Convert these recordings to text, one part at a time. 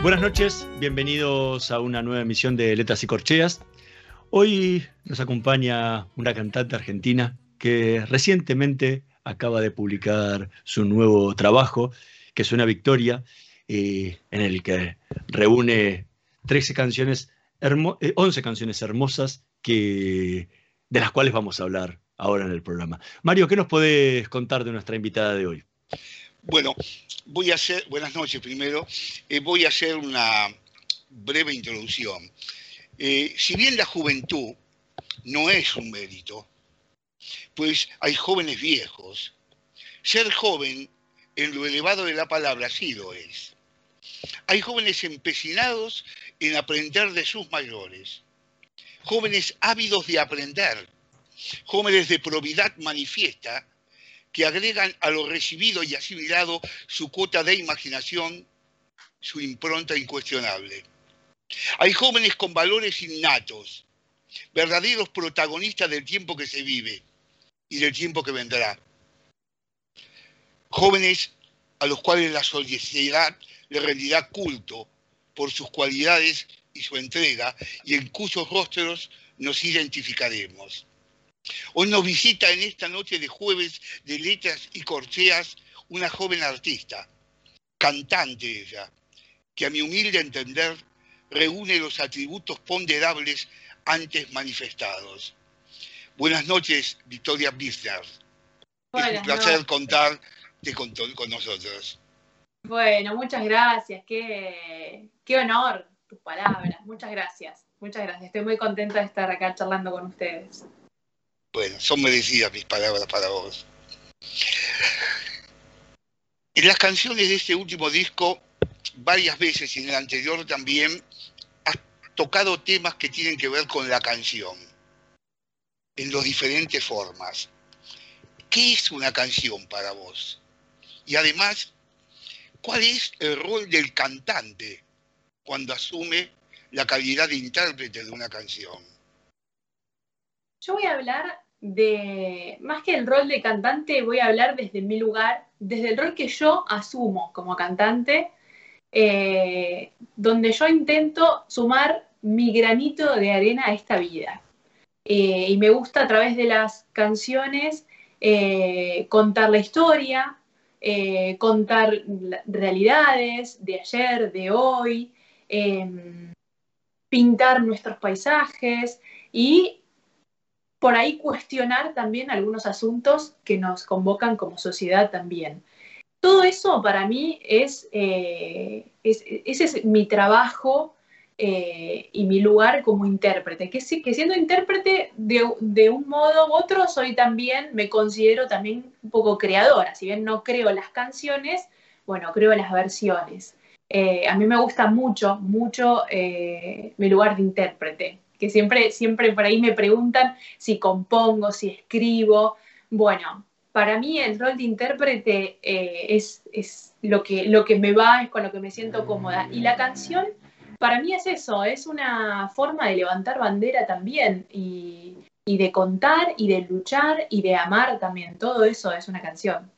Buenas noches, bienvenidos a una nueva emisión de Letras y Corcheas. Hoy nos acompaña una cantante argentina que recientemente acaba de publicar su nuevo trabajo, que es una victoria, eh, en el que reúne 13 canciones, 11 eh, canciones hermosas que, de las cuales vamos a hablar ahora en el programa. Mario, ¿qué nos podés contar de nuestra invitada de hoy? Bueno, voy a hacer, buenas noches primero, eh, voy a hacer una breve introducción. Eh, si bien la juventud no es un mérito, pues hay jóvenes viejos, ser joven en lo elevado de la palabra sí lo es. Hay jóvenes empecinados en aprender de sus mayores, jóvenes ávidos de aprender, jóvenes de probidad manifiesta que agregan a lo recibido y asimilado su cuota de imaginación, su impronta incuestionable. Hay jóvenes con valores innatos, verdaderos protagonistas del tiempo que se vive y del tiempo que vendrá. Jóvenes a los cuales la sociedad le rendirá culto por sus cualidades y su entrega y en cuyos rostros nos identificaremos. Hoy nos visita en esta noche de jueves de letras y corcheas una joven artista, cantante ella, que a mi humilde entender reúne los atributos ponderables antes manifestados. Buenas noches, Victoria Biffner. es un placer contarte con, con, nosotros. Bueno, muchas gracias. Qué, qué honor tus palabras. Muchas gracias. Muchas gracias. Estoy muy contenta de estar acá charlando con ustedes. Bueno, son merecidas mis palabras para vos. En las canciones de este último disco, varias veces y en el anterior también, has tocado temas que tienen que ver con la canción, en las diferentes formas. ¿Qué es una canción para vos? Y además, ¿cuál es el rol del cantante cuando asume la calidad de intérprete de una canción? Yo voy a hablar de, más que el rol de cantante, voy a hablar desde mi lugar, desde el rol que yo asumo como cantante, eh, donde yo intento sumar mi granito de arena a esta vida. Eh, y me gusta a través de las canciones eh, contar la historia, contar realidades de ayer, de hoy, pintar nuestros paisajes y por ahí cuestionar también algunos asuntos que nos convocan como sociedad también. Todo eso para mí es, eh, ese es mi trabajo eh, y mi lugar como intérprete, que, que siendo intérprete de, un modo u otro soy también, me considero también un poco creadora, si bien no creo las canciones, bueno, creo las versiones. Eh, a mí me gusta mucho, mucho mi lugar de intérprete que siempre, siempre por ahí me preguntan si compongo, si escribo. Bueno, para mí el rol de intérprete eh, es, es lo, que, lo que me va, es con lo que me siento cómoda. Y la canción, para mí es eso, es una forma de levantar bandera también y, y de contar y de luchar y de amar también. Todo eso es una canción.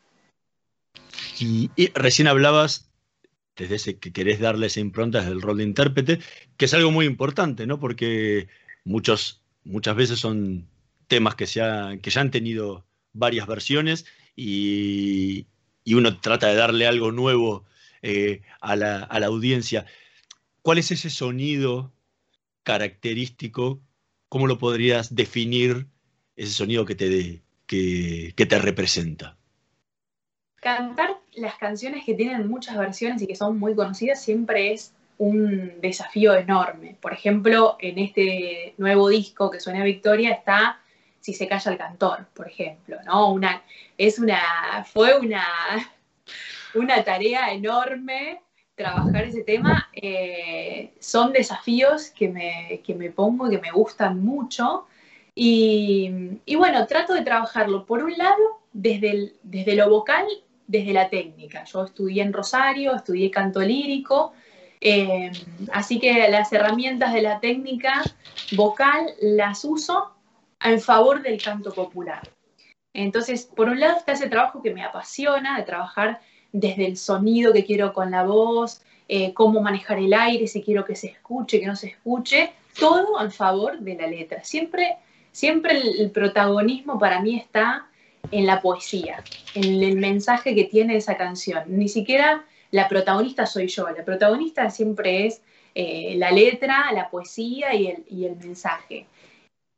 Y, recién hablabas desde ese que querés darle esa impronta del rol de intérprete, que es algo muy importante, ¿no? Porque muchos, muchas veces son temas que, que ya han tenido varias versiones y, uno trata de darle algo nuevo eh, a, la, audiencia. ¿Cuál es ese sonido característico? ¿Cómo lo podrías definir ese sonido que te, que, que te representa? Cantar las canciones que tienen muchas versiones y que son muy conocidas siempre es un desafío enorme. Por ejemplo, en este nuevo disco que suena Victoria está Si se calla el cantor, por ejemplo, ¿no? Una, es una, fue una, una tarea enorme trabajar ese tema. Eh, son desafíos que me, que me pongo y que me gustan mucho. Y, bueno, trato de trabajarlo, por un lado, desde, desde lo vocal desde la técnica. Yo estudié en Rosario, estudié canto lírico, eh, así que las herramientas de la técnica vocal las uso en favor del canto popular. Entonces, por un lado está ese trabajo que me apasiona, de trabajar desde el sonido que quiero con la voz, eh, cómo manejar el aire, si quiero que se escuche, que no se escuche, todo en favor de la letra. Siempre, siempre el protagonismo para mí está en la poesía, en el mensaje que tiene esa canción. Ni siquiera la protagonista soy yo, la protagonista siempre es eh, la letra, la poesía y el, mensaje.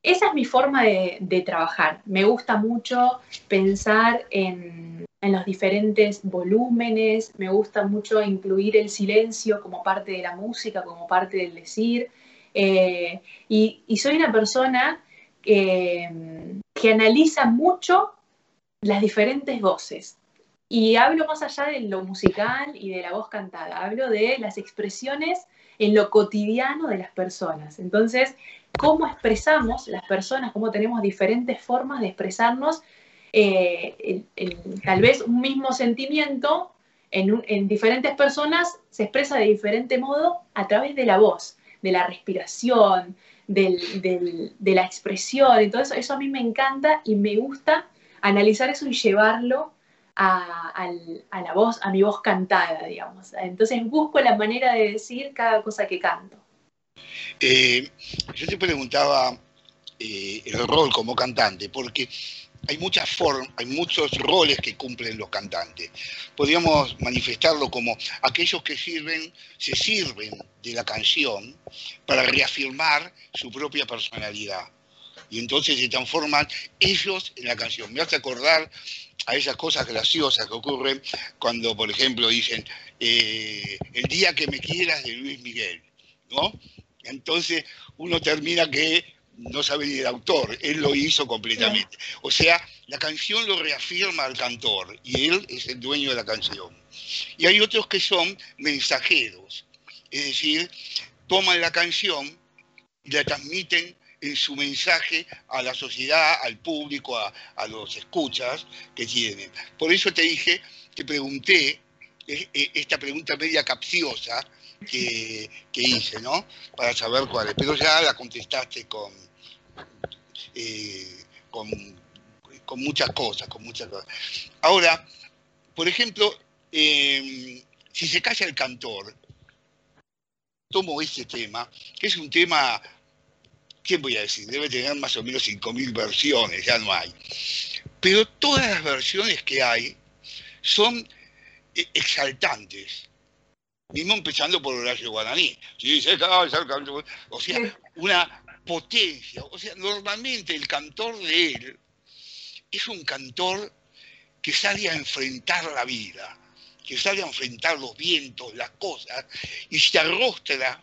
Esa es mi forma de, trabajar. Me gusta mucho pensar en, los diferentes volúmenes, me gusta mucho incluir el silencio como parte de la música, como parte del decir. Eh, y, soy una persona que, que analiza mucho las diferentes voces. Y hablo más allá de lo musical y de la voz cantada, hablo de las expresiones en lo cotidiano de las personas. Entonces, cómo expresamos las personas, cómo tenemos diferentes formas de expresarnos, eh, tal vez un mismo sentimiento en, diferentes personas se expresa de diferente modo a través de la voz, de la respiración, de la expresión. Entonces, eso a mí me encanta y me gusta analizar eso y llevarlo a, la voz, a mi voz cantada, digamos. Entonces busco la manera de decir cada cosa que canto. Eh, yo te preguntaba eh, el rol como cantante, porque hay muchas formas, hay muchos roles que cumplen los cantantes. Podríamos manifestarlo como aquellos que sirven, se sirven de la canción para reafirmar su propia personalidad y entonces se transforman ellos en la canción. Me hace acordar a esas cosas graciosas que ocurren cuando, por ejemplo, dicen eh, el día que me quieras de Luis Miguel, ¿no? Entonces uno termina que no sabe ni el autor, él lo hizo completamente. O sea, la canción lo reafirma al cantor y él es el dueño de la canción. Y hay otros que son mensajeros, es decir, toman la canción y la transmiten en su mensaje a la sociedad, al público, a, los escuchas que tienen. Por eso te dije, te pregunté eh, esta pregunta media capciosa que, hice, ¿no? Para saber cuál es. Pero ya la contestaste con, eh, con, con, muchas cosas, con muchas cosas. Ahora, por ejemplo, si se calla el cantor, tomo este tema, que es un tema ¿quién voy a decir? Debe tener más o menos 5.000 versiones, ya no hay. Pero todas las versiones que hay son eh, exaltantes. Mismo empezando por Horacio Guaraní. O sea, una potencia. O sea, normalmente el cantor de él es un cantor que sale a enfrentar la vida, que sale a enfrentar los vientos, las cosas, y se arrostra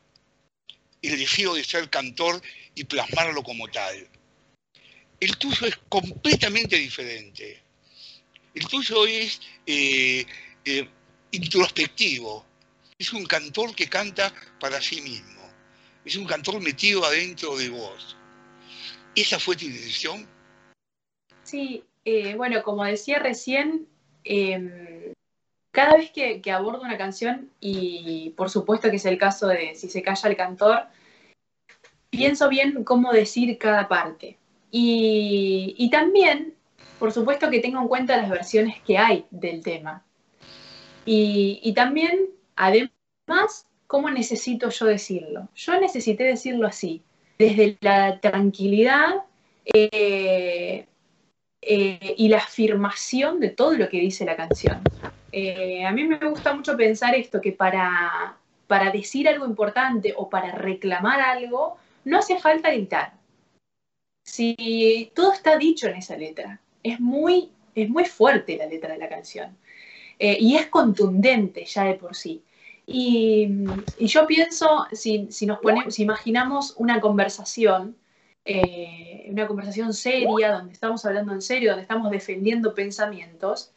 el deseo de ser cantor y plasmarlo como tal. El tuyo es completamente diferente. El tuyo es eh, eh, introspectivo. Es un cantor que canta para sí mismo. Es un cantor metido adentro de vos. ¿Esa fue tu decisión? Sí, eh, bueno, como decía recién, em, cada vez que, que, abordo una canción, y por supuesto que es el caso de Si se calla el cantor, pienso bien cómo decir cada parte. Y, también, por supuesto que tengo en cuenta las versiones que hay del tema. Y, también, además, cómo necesito yo decirlo. Yo necesité decirlo así, desde la tranquilidad eh, eh, y la afirmación de todo lo que dice la canción. Eh, a mí me gusta mucho pensar esto, que para para decir algo importante o para reclamar algo, no hace falta gritar. Si todo está dicho en esa letra, es muy, es muy fuerte la letra de la canción eh, y es contundente ya de por sí. Y, yo pienso, si, nos ponemos, si imaginamos una conversación, eh, una conversación seria, donde estamos hablando en serio, donde estamos defendiendo pensamientos,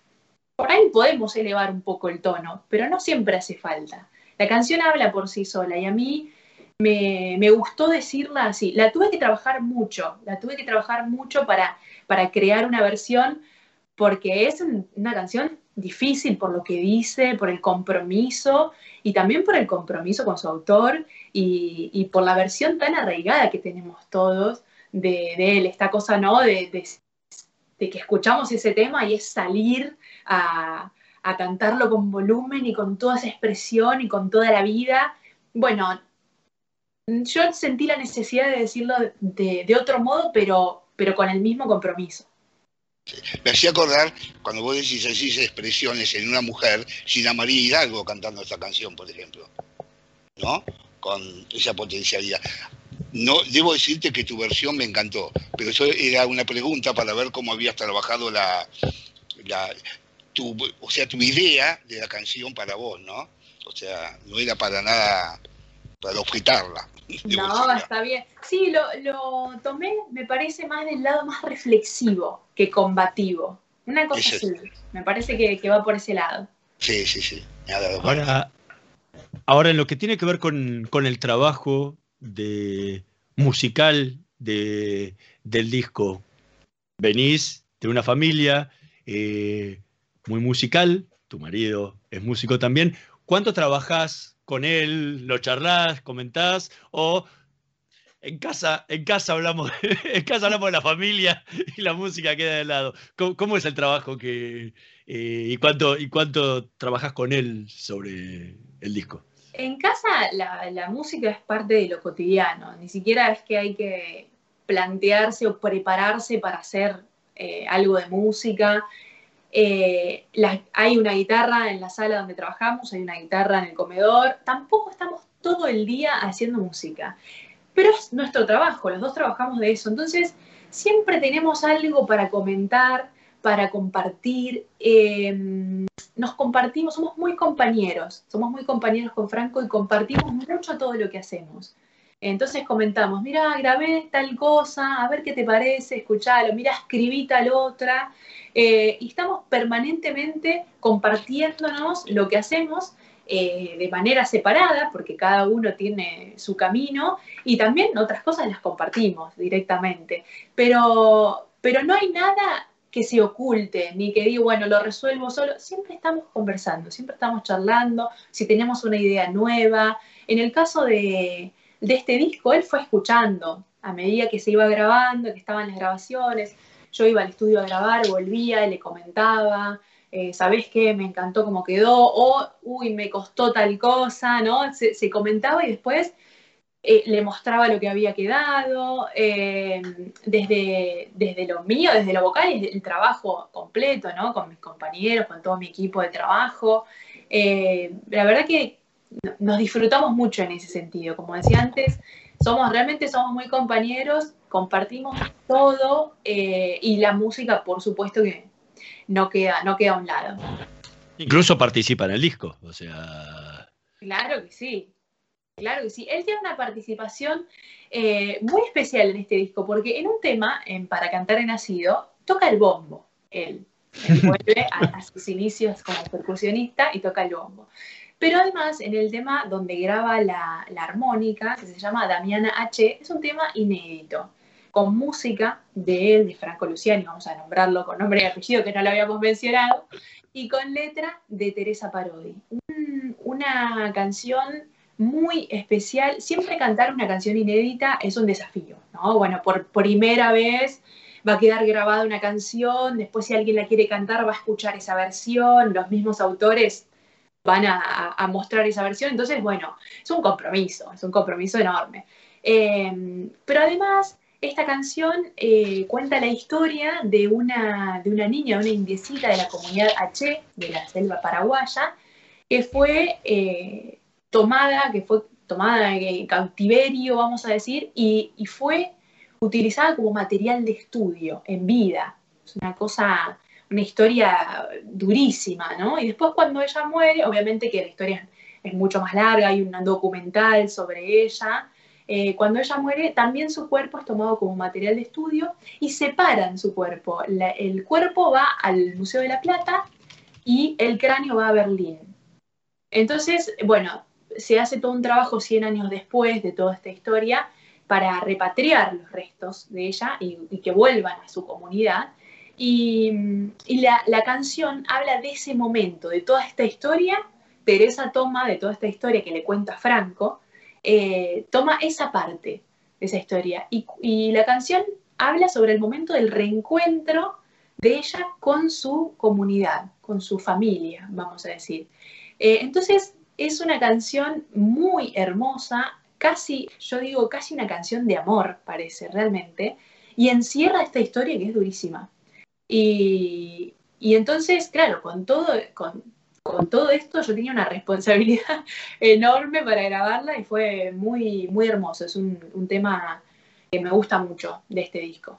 por ahí podemos elevar un poco el tono, pero no siempre hace falta. La canción habla por sí sola y a mí me, gustó decirla así. La tuve que trabajar mucho, la tuve que trabajar mucho para, para crear una versión porque es una canción difícil por lo que dice, por el compromiso y también por el compromiso con su autor y, por la versión tan arraigada que tenemos todos de, él, esta cosa, ¿no? De, que escuchamos ese tema y es salir a, a cantarlo con volumen y con toda esa expresión y con toda la vida. Bueno, yo sentí la necesidad de decirlo de, otro modo, pero, pero con el mismo compromiso. Me hacía acordar, cuando vos decís esas expresiones en una mujer, Gina María Hidalgo cantando esta canción, por ejemplo, ¿no? Con esa potencialidad. No, debo decirte que tu versión me encantó, pero eso era una pregunta para ver cómo habías trabajado la, la tu, o sea, tu idea de la canción para vos, ¿no? O sea, no era para nada para objetarla. No, está bien. Sí, lo, lo, tomé, me parece, más del lado más reflexivo que combativo. Una cosa así. Me parece que, va por ese lado. Sí, sí, sí. Ahora, ahora, en lo que tiene que ver con, el trabajo de musical de, del disco, venís de una familia eh, muy musical, tu marido es músico también. ¿Cuánto trabajás con él, lo charlás, comentás, o en casa, en casa hablamos, en casa hablamos de la familia y la música queda de lado. ¿Cómo, es el trabajo que eh, y cuánto y cuánto trabajas con él sobre el disco? En casa la, música es parte de lo cotidiano, ni siquiera es que hay que plantearse o prepararse para hacer eh, algo de música. Eh, hay una guitarra en la sala donde trabajamos, hay una guitarra en el comedor. Tampoco estamos todo el día haciendo música, pero es nuestro trabajo, los dos trabajamos de eso. Entonces, siempre tenemos algo para comentar, para compartir. Em, nos compartimos, somos muy compañeros, somos muy compañeros con Franco y compartimos mucho todo lo que hacemos. Entonces comentamos, mira, grabé tal cosa, a ver qué te parece, escuchalo, mira, escribí tal otra. Eh, y estamos permanentemente compartiéndonos lo que hacemos eh, de manera separada, porque cada uno tiene su camino, y también otras cosas las compartimos directamente. Pero, pero no hay nada que se oculte, ni que diga, bueno, lo resuelvo solo. Siempre estamos conversando, siempre estamos charlando, si tenemos una idea nueva. En el caso de, de este disco, él fue escuchando a medida que se iba grabando, que estaban las grabaciones. Yo iba al estudio a grabar, volvía y le comentaba, eh, ¿sabés qué? Me encantó cómo quedó, o, uy, me costó tal cosa, ¿no? Se, comentaba y después eh, le mostraba lo que había quedado, eh, desde, desde lo mío, desde lo vocal y el trabajo completo, ¿no? Con mis compañeros, con todo mi equipo de trabajo. la verdad que nos disfrutamos mucho en ese sentido. Como decía antes, somos realmente somos muy compañeros, compartimos todo eh, y la música, por supuesto que no queda, no queda a un lado. Incluso participa en el disco, o sea. Claro que sí, claro que sí. Él tiene una participación eh, muy especial en este disco, porque en un tema, en Para cantar en nacido, toca el bombo, él. él vuelve a, a sus inicios como percusionista y toca el bombo. Pero además, en el tema donde graba la, armónica, que se llama Damiana H., es un tema inédito, con música de él, de Franco Luciani, vamos a nombrarlo con nombre y apellido que no lo habíamos mencionado, y con letra de Teresa Parodi. una canción muy especial. Siempre cantar una canción inédita es un desafío, ¿no? Bueno, por primera vez va a quedar grabada una canción, después si alguien la quiere cantar va a escuchar esa versión, los mismos autores van a, mostrar esa versión. Entonces, bueno, es un compromiso, es un compromiso enorme. Em, pero además, esta canción eh, cuenta la historia de una, de una niña, una indiecita de la comunidad H, de la selva paraguaya, que fue, eh, tomada, que fue tomada en cautiverio, vamos a decir, y, fue utilizada como material de estudio en vida. Es una cosa, una historia durísima, ¿no? Y después cuando ella muere, obviamente que la historia es mucho más larga, hay un documental sobre ella. Eh, cuando ella muere, también su cuerpo es tomado como material de estudio y separan su cuerpo. el cuerpo va al Museo de la Plata y el cráneo va a Berlín. Entonces, bueno, se hace todo un trabajo 100 años después de toda esta historia para repatriar los restos de ella y, que vuelvan a su comunidad. Y, la, canción habla de ese momento, de toda esta historia. Teresa toma de toda esta historia que le cuenta Franco, eh, toma esa parte de esa historia. Y, la canción habla sobre el momento del reencuentro de ella con su comunidad, con su familia, vamos a decir. Eh, entonces, es una canción muy hermosa, casi, yo digo, casi una canción de amor, parece realmente, y encierra esta historia que es durísima. Y, entonces, claro, con todo, con, todo esto yo tenía una responsabilidad enorme para grabarla y fue muy, muy hermoso. Es un, tema que me gusta mucho de este disco.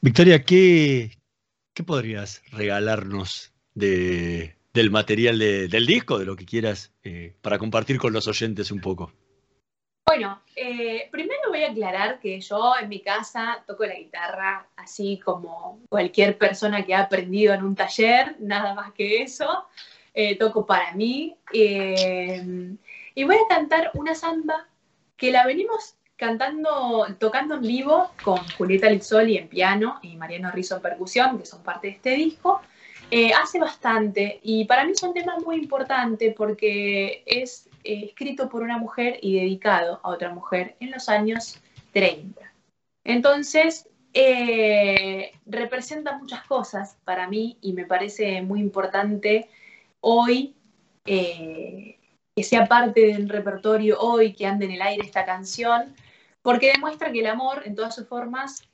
Victoria, ¿qué, qué podrías regalarnos de, del material del disco, de lo que quieras, eh, para compartir con los oyentes un poco. Bueno, eh, primero voy a aclarar que yo en mi casa toco la guitarra así como cualquier persona que ha aprendido en un taller, nada más que eso. Eh, toco para mí. y voy a cantar una samba que la venimos cantando, tocando en vivo con Julieta Lizzoli en piano y Mariano Rizzo en percusión, que son parte de este disco. Eh, hace bastante y para mí es un tema muy importante porque es eh, escrito por una mujer y dedicado a otra mujer en los años 30. Entonces, eh, representa muchas cosas para mí y me parece muy importante hoy que sea parte del repertorio hoy, que ande en el aire esta canción, porque demuestra que el amor en todas sus formas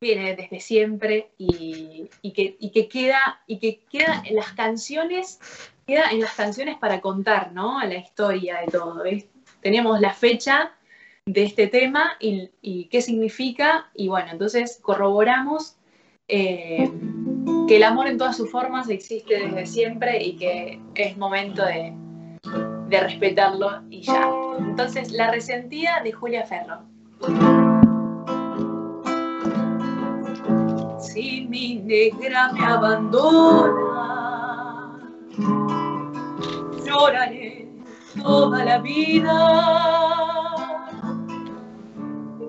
viene desde siempre y, que, que, queda, y que queda las canciones, queda en las canciones para contar, ¿no? La historia de todo. Teníamos la fecha de este tema y, qué significa, y bueno, entonces corroboramos eh, que el amor en todas sus formas existe desde siempre y que es momento de, de respetarlo y ya. Entonces, La resentida de Julia Ferro. si mi negra me abandona, lloraré toda la vida.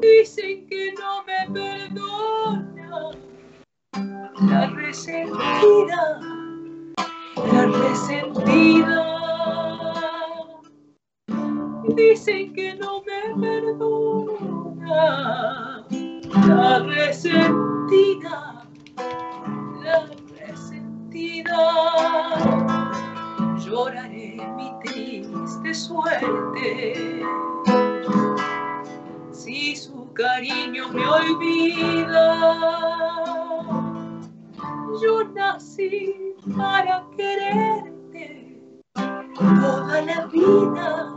Dicen que no me perdona la resentida, la resentida. Dicen que no me perdona la resentida mi triste suerte. Si su cariño me olvida, yo nací para quererte toda la vida,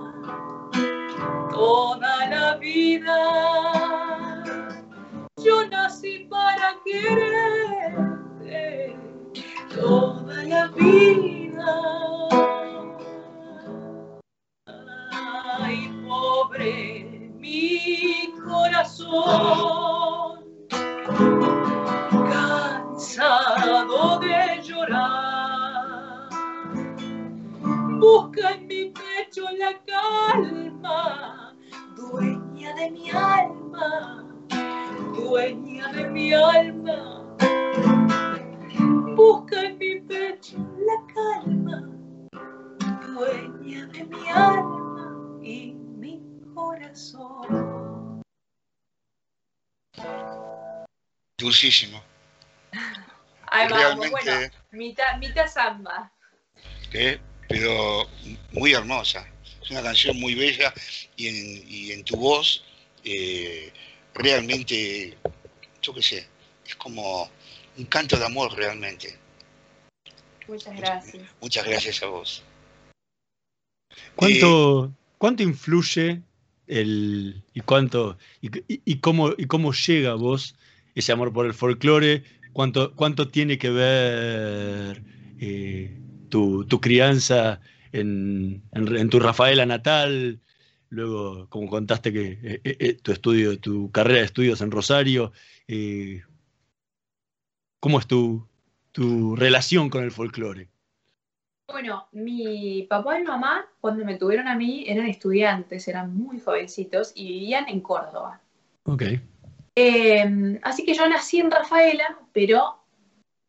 toda la vida. Yo nací para quererte toda la vida. Mi alma busca en mi pecho la calma, dueña de mi alma y mi corazón. Dulcísimo. Ahí vamos, bueno, mitad, mitad samba. pero muy hermosa. Es una canción muy bella y en, y en tu voz eh, realmente, yo qué sé, es como un canto de amor realmente. Muchas gracias. Muchas gracias a vos. ¿Cuánto, eh, ¿cuánto influye el, y, cuánto, y, cómo, y cómo llega a vos ese amor por el folclore? ¿Cuánto, cuánto tiene que ver eh, tu, crianza en, tu Rafaela natal? Luego, como contaste que tu estudio, tu carrera de estudios en Rosario, ¿cómo es tu, tu relación con el folclore? Bueno, mi papá y mamá, cuando me tuvieron a mí, eran estudiantes, eran muy jovencitos y vivían en Córdoba. Ok. Em, así que yo nací en Rafaela, pero, o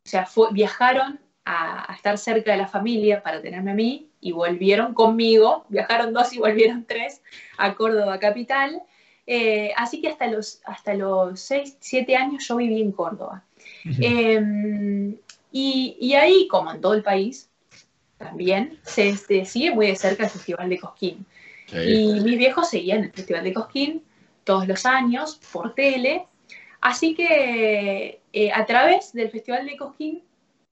sea, viajaron a, estar cerca de la familia para tenerme a mí y volvieron conmigo, viajaron dos y volvieron tres a Córdoba capital. Eh, así que hasta los, hasta los seis, siete años yo viví en Córdoba. Em, y, y, ahí, como en todo el país, también se, sigue muy de cerca el Festival de Cosquín. Y mis viejos seguían el Festival de Cosquín todos los años por tele. Así que eh, a través del Festival de Cosquín,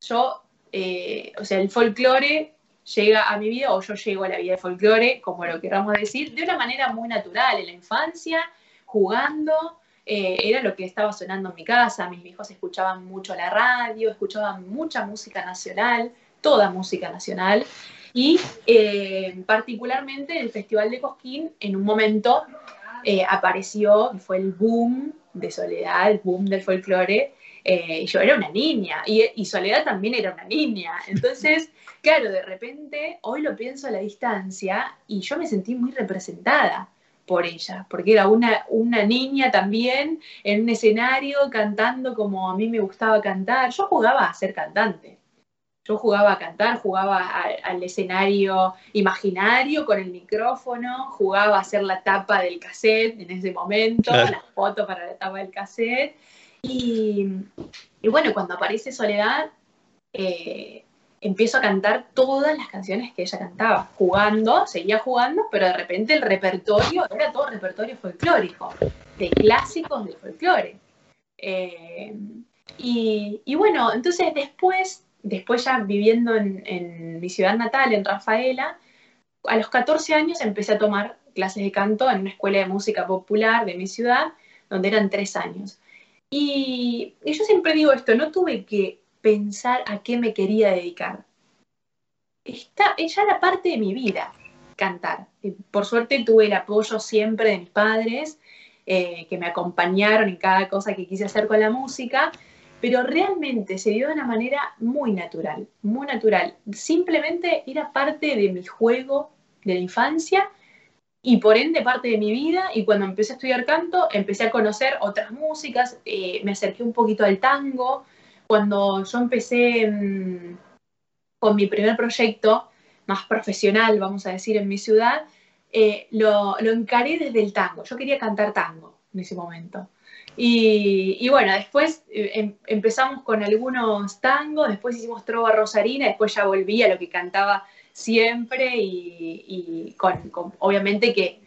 yo, eh, o sea, el folclore llega a mi vida o yo llego a la vida de folclore, como lo queramos decir, de una manera muy natural, en la infancia, jugando. Eh, era lo que estaba sonando en mi casa, mis viejos escuchaban mucho la radio, escuchaban mucha música nacional, toda música nacional. Y eh, particularmente el Festival de Cosquín en un momento eh, apareció, fue el boom de Soledad, el boom del folclore. Eh, yo era una niña y, Soledad también era una niña. Entonces, claro, de repente, hoy lo pienso a la distancia y yo me sentí muy representada por ella, porque era una, una niña también en un escenario cantando como a mí me gustaba cantar. Yo jugaba a ser cantante. Yo jugaba a cantar, jugaba al escenario imaginario con el micrófono, jugaba a hacer la tapa del cassette en ese momento, la foto para la tapa del cassette. Y, bueno, cuando aparece Soledad, eh, empiezo a cantar todas las canciones que ella cantaba, jugando, seguía jugando, pero de repente el repertorio era todo repertorio folclórico, de clásicos del folclore. Eh, y, bueno, entonces después después ya viviendo en, mi ciudad natal, en Rafaela, a los 14 años empecé a tomar clases de canto en una escuela de música popular de mi ciudad, donde eran tres años. Y, yo siempre digo esto, no tuve que pensar a qué me quería dedicar. Está, ya era parte de mi vida cantar. Por suerte tuve el apoyo siempre de mis padres, eh, que me acompañaron en cada cosa que quise hacer con la música, pero realmente se dio de una manera muy natural, muy natural. Simplemente era parte de mi juego de la infancia y por ende parte de mi vida y cuando empecé a estudiar canto empecé a conocer otras músicas, eh, me acerqué un poquito al tango, cuando yo empecé mm, con mi primer proyecto más profesional, vamos a decir, en mi ciudad, eh, lo, lo encaré desde el tango, yo quería cantar tango en ese momento. Y, bueno, después eh, em, empezamos con algunos tangos, después hicimos trova rosarina, después ya volví a lo que cantaba siempre y, con, obviamente que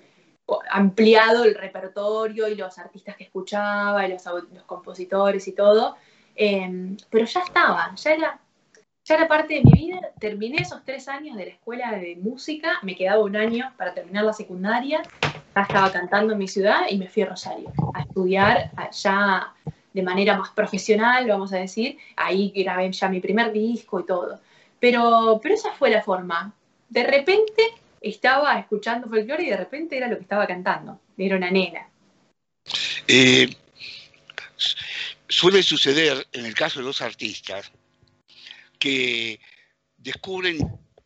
ampliado el repertorio y los artistas que escuchaba, y los, compositores y todo, em, pero ya estaba, ya era, ya era parte de mi vida. Terminé esos tres años de la escuela de música, me quedaba un año para terminar la secundaria estaba cantando en mi ciudad y me fui a Rosario a estudiar allá de manera más profesional, vamos a decir. Ahí grabé ya mi primer disco y todo. Pero, pero esa fue la forma. De repente estaba escuchando folclore y de repente era lo que estaba cantando. Era una nena. Eh, suele suceder en el caso de los artistas que descubren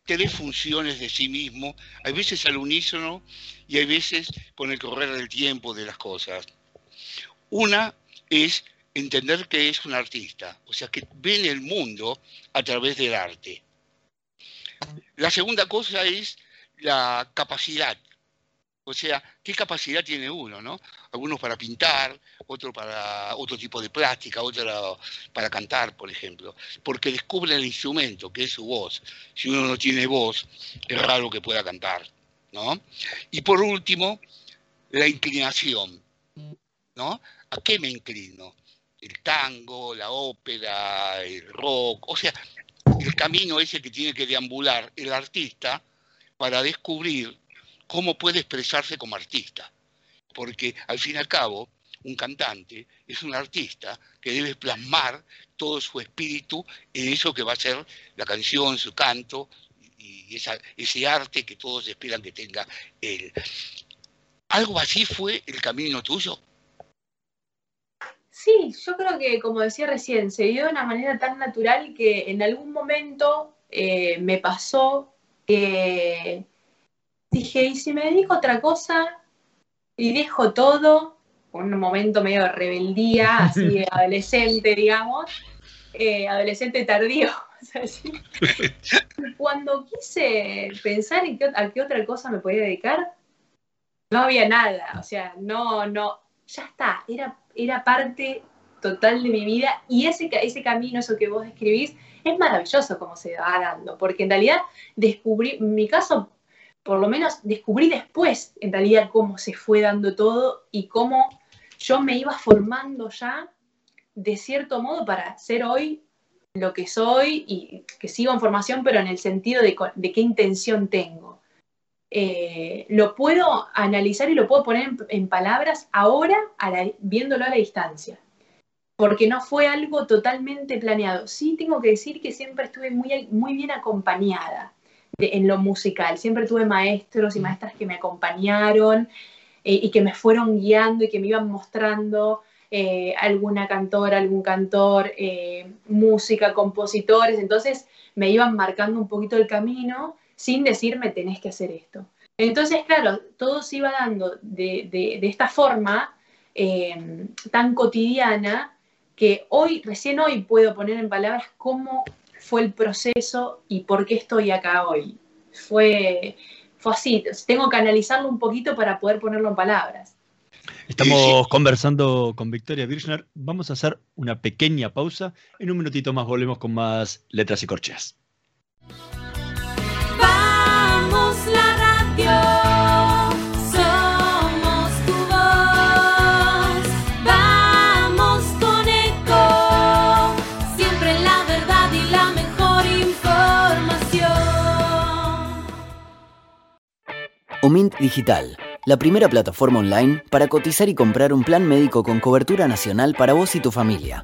tres funciones de sí mismo, hay veces al unísono y hay veces con el correr del tiempo de las cosas. Una es entender que es un artista, o sea, que ven el mundo a través del arte. La segunda cosa es la capacidad o sea, ¿qué capacidad tiene uno, no? Algunos para pintar, otro para otro tipo de plástica, otro para cantar, por ejemplo. Porque descubren el instrumento, que es su voz. Si uno no tiene voz, es raro que pueda cantar, ¿no? Y por último, la inclinación, ¿no? ¿A qué me inclino? El tango, la ópera, el rock, o sea, el camino ese que tiene que deambular el artista para descubrir cómo puede expresarse como artista. Porque al fin y al cabo, un cantante es un artista que debe plasmar todo su espíritu en eso que va a ser la canción, su canto y ese arte que todos esperan que tenga él. ¿Algo así fue el camino tuyo? Sí, yo creo que, como decía recién, se dio de una manera tan natural que en algún momento eh, me pasó que dije, ¿y si me dedico a otra cosa y dejo todo? Un momento medio de rebeldía, así adolescente, digamos, eh, adolescente tardío. Cuando quise pensar en a qué otra cosa me podía dedicar, no había nada, o sea, no, no, ya está, era, era parte total de mi vida y ese, ese camino, eso que vos describís, es maravilloso como se va dando, porque en realidad descubrí, en mi caso, por lo menos descubrí después, en realidad, cómo se fue dando todo y cómo yo me iba formando ya, de cierto modo, para ser hoy lo que soy y que sigo en formación, pero en el sentido de, de qué intención tengo. Eh, lo puedo analizar y lo puedo poner en, palabras ahora viéndolo a la distancia, porque no fue algo totalmente planeado. Sí tengo que decir que siempre estuve muy, muy bien acompañada en lo musical, siempre tuve maestros y maestras que me acompañaron eh, y que me fueron guiando y que me iban mostrando eh, alguna cantora, algún cantor, música, compositores, entonces me iban marcando un poquito el camino sin decirme tenés que hacer esto. Entonces, claro, todo se iba dando de, esta forma eh, tan cotidiana que hoy, recién hoy, puedo poner en palabras cómo fue el proceso y por qué estoy acá hoy. Fue, fue así, tengo que analizarlo un poquito para poder ponerlo en palabras. Estamos conversando con Victoria Birchner. Vamos a hacer una pequeña pausa. En un minutito más volvemos con más letras y corcheas. Omint Digital. La primera plataforma online para cotizar y comprar un plan médico con cobertura nacional para vos y tu familia.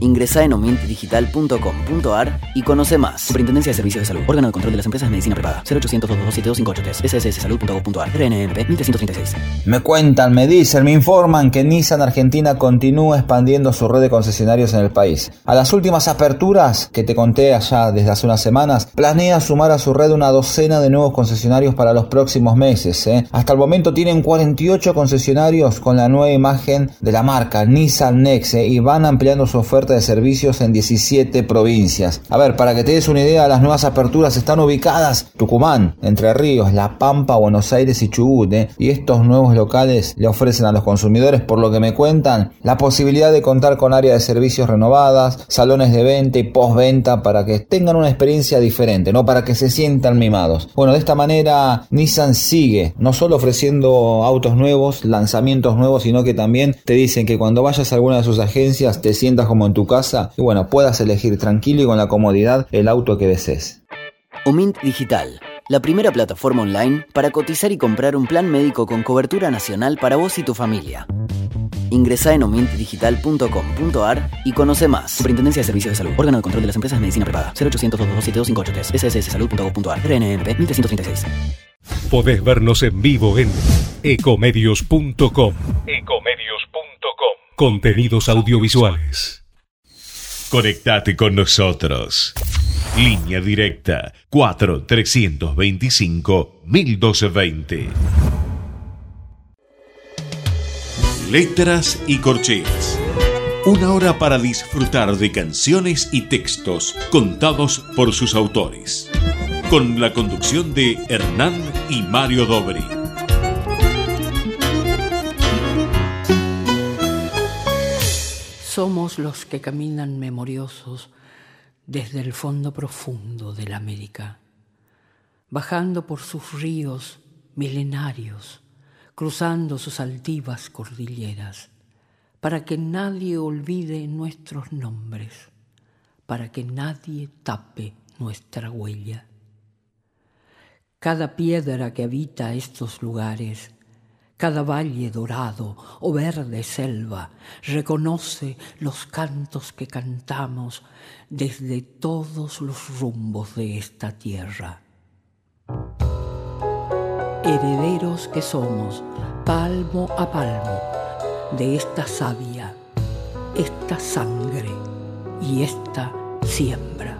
Ingresa en omintdigital.com.ar y conoce más. Superintendencia de Servicios de Salud. Órgano de Control de las Empresas de Medicina Privada. 0800 227 sssalud.gov.ar. RNMP 1336. Me cuentan, me dicen, me informan que Nissan Argentina continúa expandiendo su red de concesionarios en el país. A las últimas aperturas que te conté allá desde hace unas semanas, planea sumar a su red una docena de nuevos concesionarios para los próximos meses. ¿eh? Hasta el momento tienen 48 concesionarios con la nueva imagen de la marca Nissan Next ¿eh? y van ampliando su oferta de servicios en 17 provincias. A ver, para que te des una idea, las nuevas aperturas están ubicadas Tucumán, Entre Ríos, La Pampa, Buenos Aires y Chubut. ¿eh? Y estos nuevos locales le ofrecen a los consumidores, por lo que me cuentan, la posibilidad de contar con áreas de servicios renovadas, salones de venta y postventa para que tengan una experiencia diferente, no para que se sientan mimados. Bueno, de esta manera Nissan sigue no solo ofreciendo autos nuevos, lanzamientos nuevos, sino que también te dicen que cuando vayas a alguna de sus agencias te sientas como en tu casa y bueno, puedas elegir tranquilo y con la comodidad el auto que desees. Omint Digital, la primera plataforma online para cotizar y comprar un plan médico con cobertura nacional para vos y tu familia. Ingresa en omintdigital.com.ar y conoce más. Superintendencia de Servicios de Salud. Órgano de Control de las Empresas de Medicina Privada. 0800 227 sssalud.gov.ar. RNMP 1336. Podés vernos en vivo en ecomedios.com. Ecomedios.com. Contenidos audiovisuales. Conectate con nosotros. Línea directa 4 325 1220. Letras y corcheas. Una hora para disfrutar de canciones y textos contados por sus autores. Con la conducción de Hernán y Mario Dobri. Somos los que caminan memoriosos desde el fondo profundo de la América, bajando por sus ríos milenarios, cruzando sus altivas cordilleras, para que nadie olvide nuestros nombres, para que nadie tape nuestra huella. cada piedra que habita estos lugares, cada valle dorado o verde selva reconoce los cantos que cantamos desde todos los rumbos de esta tierra. Herederos que somos, palmo a palmo, de esta savia, esta sangre y esta siembra.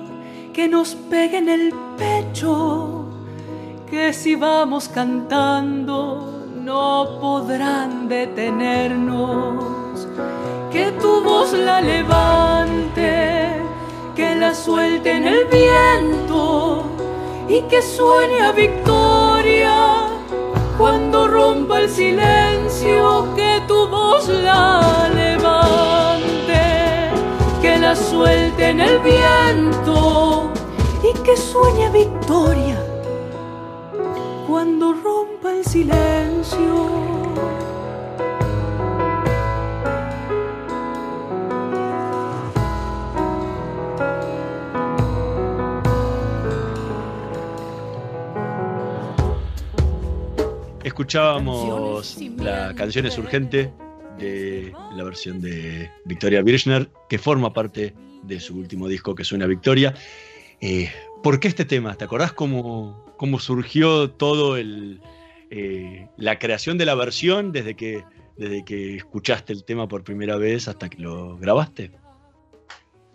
que nos pegue en el pecho, que si vamos cantando no podrán detenernos, que tu voz la levante, que la suelte en el viento y que suene a victoria cuando rompa el silencio, que tu voz la levante, la suelte en el viento y que sueñe victoria cuando rompa el silencio. Escuchábamos la canción es urgente la versión de Victoria Birchner, que forma parte de su último disco que suena Victoria. Eh, ¿Por qué este tema? ¿Te acordás cómo, cómo surgió todo el, eh, la creación de la versión desde que, desde que escuchaste el tema por primera vez hasta que lo grabaste?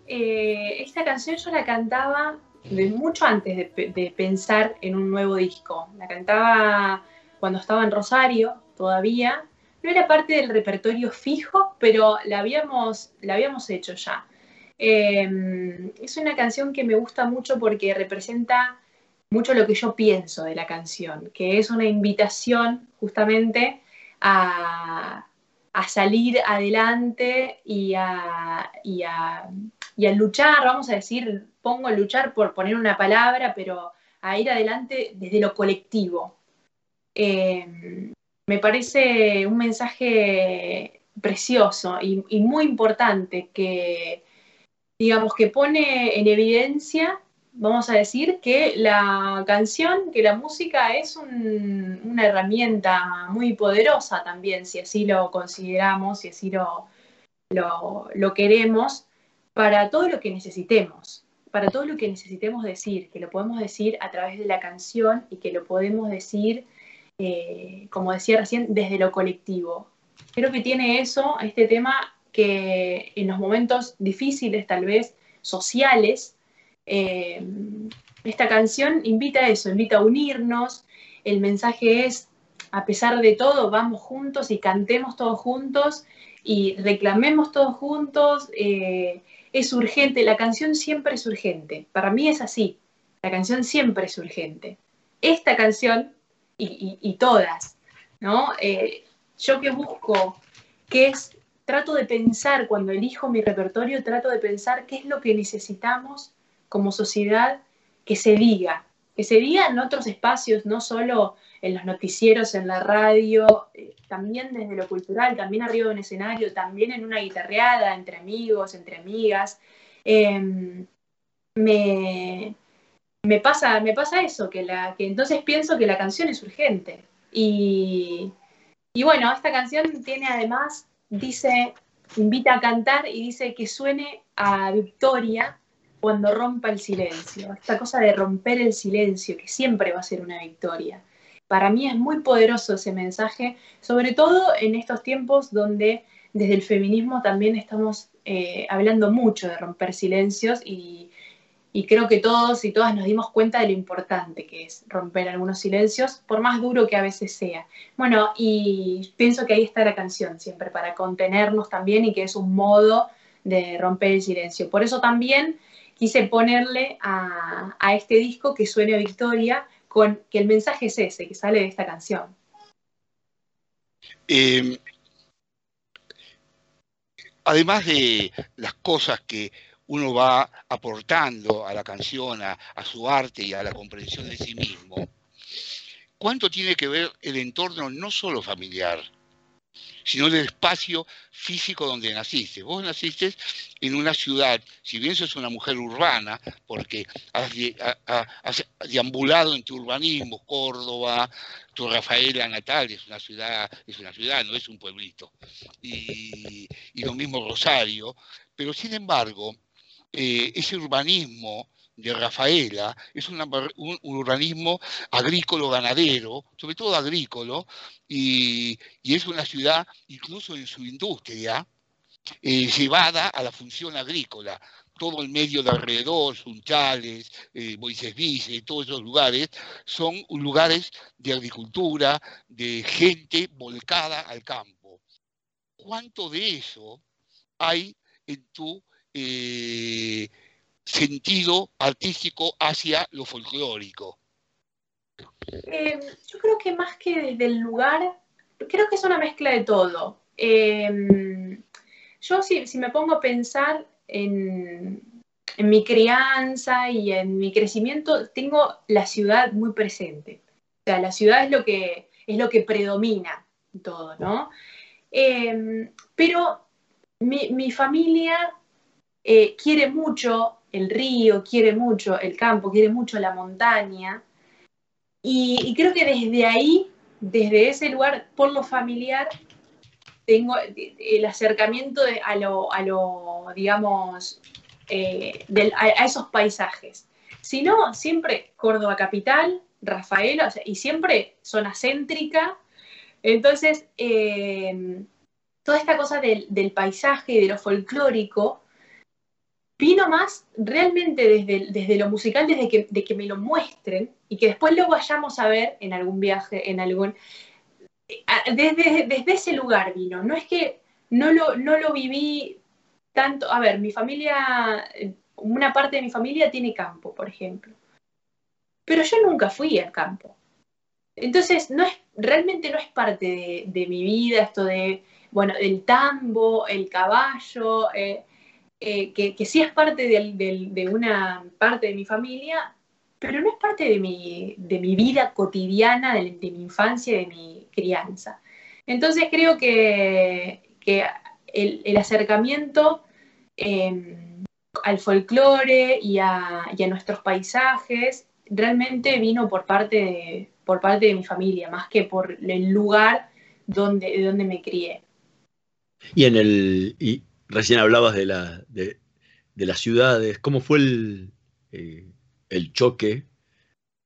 Eh, esta canción yo la cantaba mucho antes de, pensar en un nuevo disco. La cantaba cuando estaba en Rosario todavía. No era parte del repertorio fijo, pero la habíamos, la habíamos hecho ya. Eh, es una canción que me gusta mucho porque representa mucho lo que yo pienso de la canción, que es una invitación justamente a, a salir adelante y a, y, a, y a, luchar, vamos a decir, pongo luchar por poner una palabra, pero a ir adelante desde lo colectivo. Eh, me parece un mensaje precioso y, muy importante que, digamos, que pone en evidencia, vamos a decir, que la canción, que la música es un, una herramienta muy poderosa también, si así lo consideramos, si así lo, lo queremos, para todo lo que necesitemos, para todo lo que necesitemos decir, que lo podemos decir a través de la canción y que lo podemos decir, eh, como decía recién, desde lo colectivo. Creo que tiene eso, este tema, que en los momentos difíciles, tal vez sociales, eh, esta canción invita a eso, invita a unirnos. El mensaje es, a pesar de todo, vamos juntos y cantemos todos juntos y reclamemos todos juntos. Eh, es urgente, la canción siempre es urgente. Para mí es así, la canción siempre es urgente. Esta canción y, todas, ¿no? Eh, yo que busco, que es trato de pensar, cuando elijo mi repertorio, trato de pensar qué es lo que necesitamos como sociedad que se diga, que se diga en otros espacios, no solo en los noticieros, en la radio, eh, también desde lo cultural, también arriba de un escenario, también en una guitarreada, entre amigos, entre amigas. Eh, me, me, pasa, me pasa eso, que, la, que entonces pienso que la canción es urgente. Y, bueno, esta canción tiene además dice, invita a cantar y dice que suene a victoria cuando rompa el silencio. Esta cosa de romper el silencio, que siempre va a ser una victoria. Para mí es muy poderoso ese mensaje, sobre todo en estos tiempos donde desde el feminismo también estamos eh, hablando mucho de romper silencios y, y creo que todos y todas nos dimos cuenta de lo importante que es romper algunos silencios, por más duro que a veces sea. Bueno, y pienso que ahí está la canción siempre, para contenernos también y que es un modo de romper el silencio. Por eso también quise ponerle a, a este disco que suene a Victoria, con que el mensaje es ese, que sale de esta canción. Eh, además de las cosas que uno va aportando a la canción, a, su arte y a la comprensión de sí mismo, ¿cuánto tiene que ver el entorno no solo familiar, sino del espacio físico donde naciste? Vos naciste en una ciudad, si bien sos una mujer urbana, porque has, has deambulado en tu urbanismo, Córdoba, tu Rafaela natal es una ciudad, es una ciudad, no es un pueblito, y, y lo mismo Rosario, pero sin embargo, eh, ese urbanismo de Rafaela es un, urbanismo agrícola-ganadero, sobre todo agrícola, y, y, es una ciudad, incluso en su industria, eh, llevada a la función agrícola. Todo el medio de alrededor, Sunchales, eh, Moisés todos esos lugares, son lugares de agricultura, de gente volcada al campo. ¿Cuánto de eso hay en tu eh, sentido artístico hacia lo folclórico? Eh, yo creo que más que desde el lugar, creo que es una mezcla de todo. Eh, yo si, si, me pongo a pensar en, en, mi crianza y en mi crecimiento, tengo la ciudad muy presente. O sea, la ciudad es lo que, es lo que predomina todo, ¿no? Pero mi, mi familia eh, quiere mucho el río, quiere mucho el campo, quiere mucho la montaña. Y, creo que desde ahí, desde ese lugar, por lo familiar, tengo el acercamiento a, lo, digamos, eh, a, esos paisajes. Si no, siempre Córdoba capital, Rafaela, o sea, y siempre zona céntrica. Entonces, eh, toda esta cosa del, del paisaje y de lo folclórico, vino más realmente desde, desde lo musical, desde que, de que me lo muestren y que después lo vayamos a ver en algún viaje, en algún... Desde, desde ese lugar vino, no es que no lo, no lo viví tanto, a ver, mi familia, una parte de mi familia tiene campo, por ejemplo, pero yo nunca fui al campo. Entonces, no es, realmente no es parte de, mi vida esto de, bueno, el tambo, el caballo, eh, eh, que, sí es parte de, de, una parte de mi familia, pero no es parte de mi, de mi vida cotidiana, de, de, mi infancia, de mi crianza. Entonces creo que, que el, acercamiento eh, al folclore y a, y nuestros paisajes realmente vino por parte, de, por parte de mi familia, más que por el lugar donde, de donde me crié. Y en el, y, recién hablabas de, de, las ciudades, ¿cómo fue el, eh, el, choque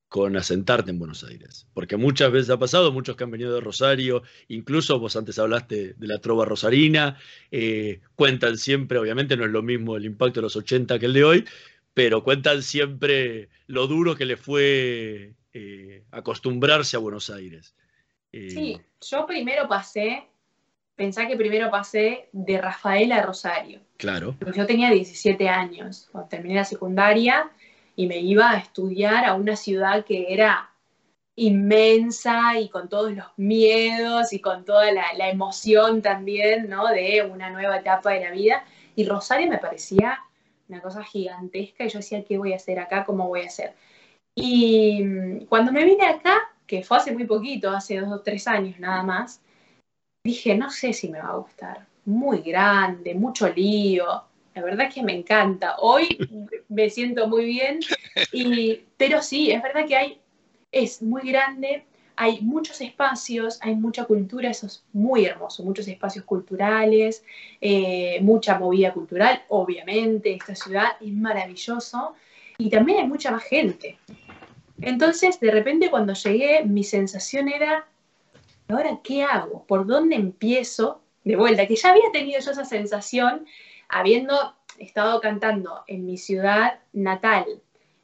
con asentarte en Buenos Aires? Porque muchas veces ha pasado, muchos que han venido de Rosario, incluso vos antes hablaste de la trova rosarina, eh, cuentan siempre, obviamente no es lo mismo el impacto de los 80 que el de hoy, pero cuentan siempre lo duro que le fue eh, acostumbrarse a Buenos Aires. Sí, yo primero pasé pensá que primero pasé de Rafael a Rosario. Claro. Porque yo tenía 17 años cuando terminé la secundaria y me iba a estudiar a una ciudad que era inmensa y con todos los miedos y con toda la, la emoción también, ¿no? De una nueva etapa de la vida. Y Rosario me parecía una cosa gigantesca y yo decía, ¿qué voy a hacer acá? ¿Cómo voy a hacer? Y mm, cuando me vine acá, que fue hace muy poquito, hace dos o tres años nada más, dije, no sé si me va a gustar. Muy grande, mucho lío. La verdad es que me encanta. Hoy me siento muy bien, y, pero sí, es verdad que hay, es muy grande, hay muchos espacios, hay mucha cultura, eso es muy hermoso, muchos espacios culturales, eh, mucha movida cultural, obviamente, esta ciudad es maravilloso, y también hay mucha más gente. Entonces, de repente cuando llegué, mi sensación era, ahora qué hago? ¿Por dónde empiezo? De vuelta, que ya había tenido yo esa sensación habiendo estado cantando en mi ciudad natal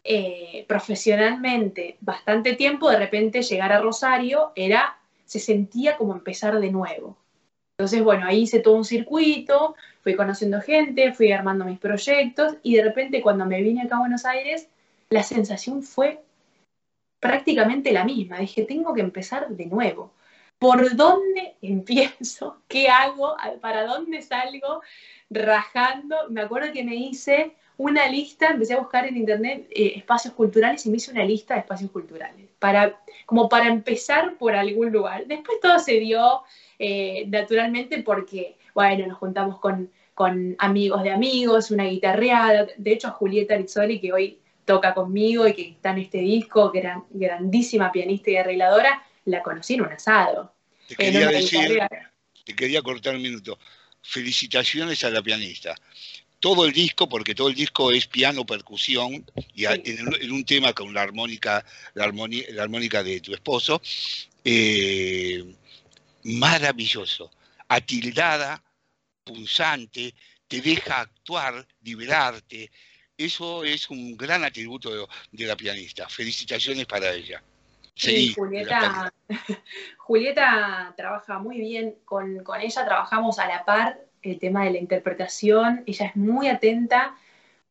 eh, profesionalmente bastante tiempo, de repente llegar a Rosario era, se sentía como empezar de nuevo. Entonces, bueno, ahí hice todo un circuito, fui conociendo gente, fui armando mis proyectos y de repente cuando me vine acá a Buenos Aires, la sensación fue prácticamente la misma. Dije, tengo que empezar de nuevo. ¿Por dónde empiezo? ¿Qué hago? ¿Para dónde salgo? Rajando. Me acuerdo que me hice una lista, empecé a buscar en internet eh, espacios culturales y me hice una lista de espacios culturales, para, como para empezar por algún lugar. Después todo se dio eh, naturalmente porque, bueno, nos juntamos con, con amigos de amigos, una guitarreada. De hecho, Julieta Rizzoli, que hoy toca conmigo y que está en este disco, era grandísima pianista y arregladora, la conocí en un asado. Te quería decir, te quería cortar un minuto. Felicitaciones a la pianista. Todo el disco, porque todo el disco es piano percusión, y en, un tema con la armónica, la armónica, la armónica de tu esposo, eh, maravilloso, atildada, punzante, te deja actuar, liberarte. Eso es un gran atributo de la pianista. Felicitaciones para ella. Sí, Julieta, Julieta trabaja muy bien, con, ella trabajamos a la par el tema de la interpretación, ella es muy atenta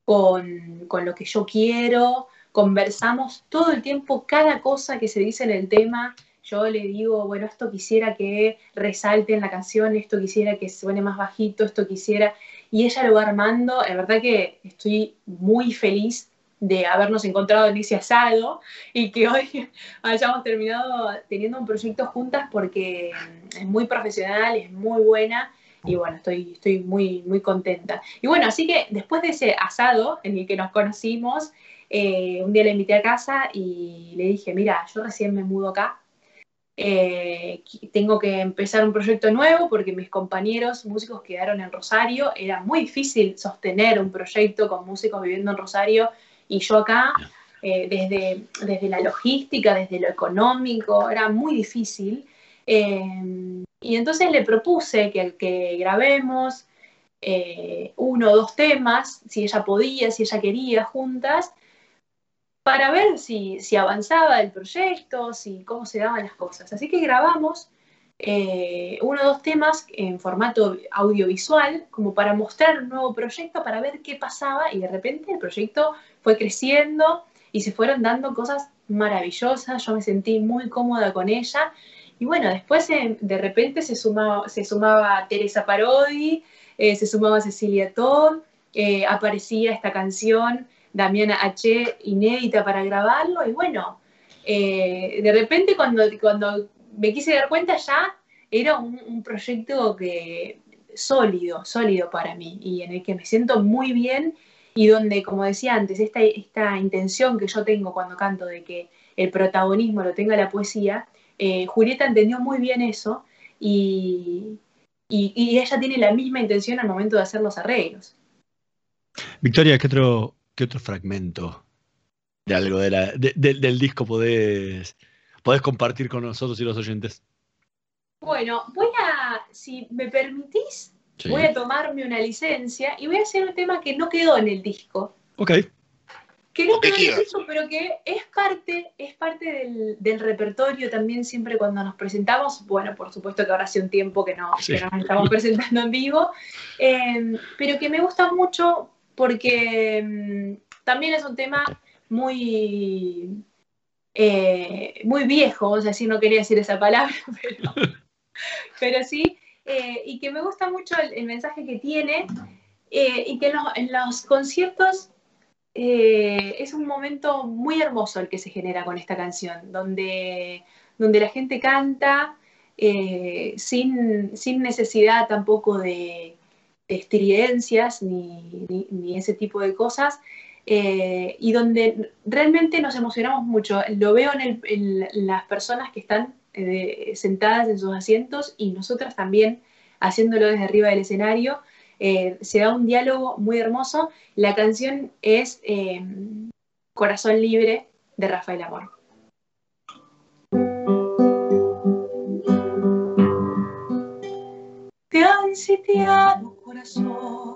con, lo que yo quiero, conversamos todo el tiempo cada cosa que se dice en el tema, yo le digo, bueno, esto quisiera que resalte en la canción, esto quisiera que suene más bajito, esto quisiera, y ella lo va armando, la verdad que estoy muy feliz de habernos encontrado en ese asado y que hoy hayamos terminado teniendo un proyecto juntas porque es muy profesional, es muy buena y bueno, estoy, estoy muy, muy contenta. Y bueno, así que después de ese asado en el que nos conocimos, eh, un día le invité a casa y le dije, mira, yo recién me mudo acá, eh, tengo que empezar un proyecto nuevo porque mis compañeros músicos quedaron en Rosario, era muy difícil sostener un proyecto con músicos viviendo en Rosario y yo acá, eh, desde, desde la logística, desde lo económico, era muy difícil. Eh, y entonces le propuse que, que grabemos eh, uno o dos temas, si ella podía, si ella quería, juntas, para ver si, si avanzaba el proyecto, si cómo se daban las cosas. Así que grabamos eh, uno o dos temas en formato audiovisual, como para mostrar un nuevo proyecto, para ver qué pasaba, y de repente el proyecto fue creciendo y se fueron dando cosas maravillosas, yo me sentí muy cómoda con ella, y bueno, después eh, de repente se sumaba, se sumaba Teresa Parodi, eh, se sumaba Cecilia Todd, aparecía esta canción Damiana H inédita para grabarlo, y bueno, de repente cuando, cuando me quise dar cuenta ya, era un, proyecto que sólido, sólido para mí y en el que me siento muy bien y donde, como decía antes, esta, esta intención que yo tengo cuando canto de que el protagonismo lo tenga la poesía, eh, Julieta entendió muy bien eso y, y, ella tiene la misma intención al momento de hacer los arreglos. Victoria, ¿qué otro, qué otro fragmento de algo de la, del disco podés, podés compartir con nosotros y los oyentes? Bueno, voy a, si me permitís, voy a tomarme una licencia y voy a hacer un tema que no quedó en el disco. Ok. Que no quedó en el disco, pero que es parte, es parte del, repertorio también siempre cuando nos presentamos. Bueno, por supuesto que ahora hace un tiempo que no, nos estamos presentando en vivo, em, pero que me gusta mucho porque em, también es un tema muy eh, muy viejo, o sea, sí no quería decir esa palabra, pero, sí, eh, y que me gusta mucho el, mensaje que tiene, eh, y que en los, conciertos es un momento muy hermoso el que se genera con esta canción, donde, donde la gente canta sin, sin, necesidad tampoco de, estridencias ni, ni ese tipo de cosas, eh, y donde realmente nos emocionamos mucho. Lo veo en, las personas que están eh, sentadas en sus asientos y nosotras también haciéndolo desde arriba del escenario. Eh, se da un diálogo muy hermoso. La canción es Corazón Libre de Rafael Amor. Te han sitiado corazón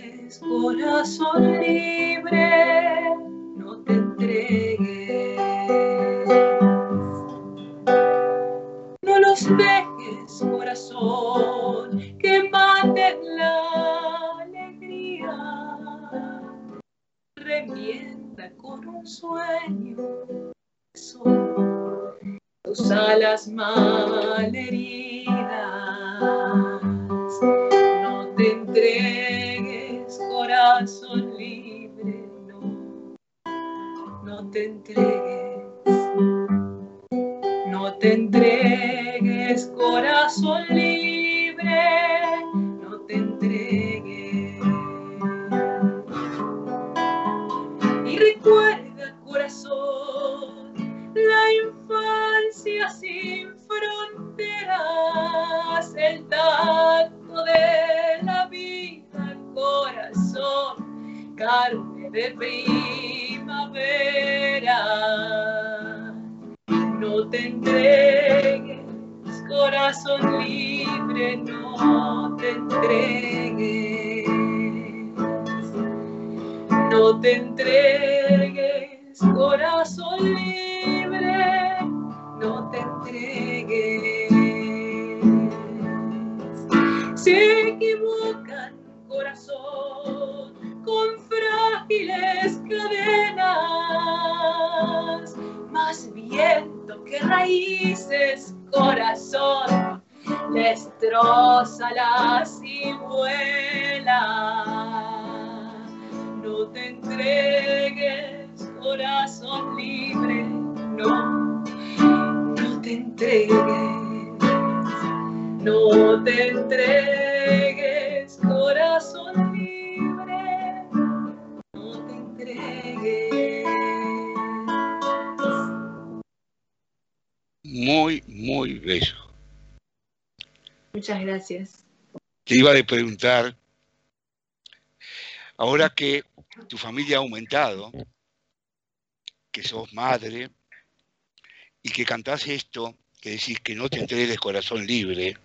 corazón libre, no te entregues. No los dejes, corazón, que maten la alegría. Remienda con un sueño tus alas malheridas. No te entregues, corazón libre, no, no te entregues. No te entregues, corazón libre, no te entregues. Y recuerda, corazón, gracias. Te iba a preguntar, ahora que tu familia ha aumentado, que sos madre y que cantás esto, que decís que no te entregues corazón libre,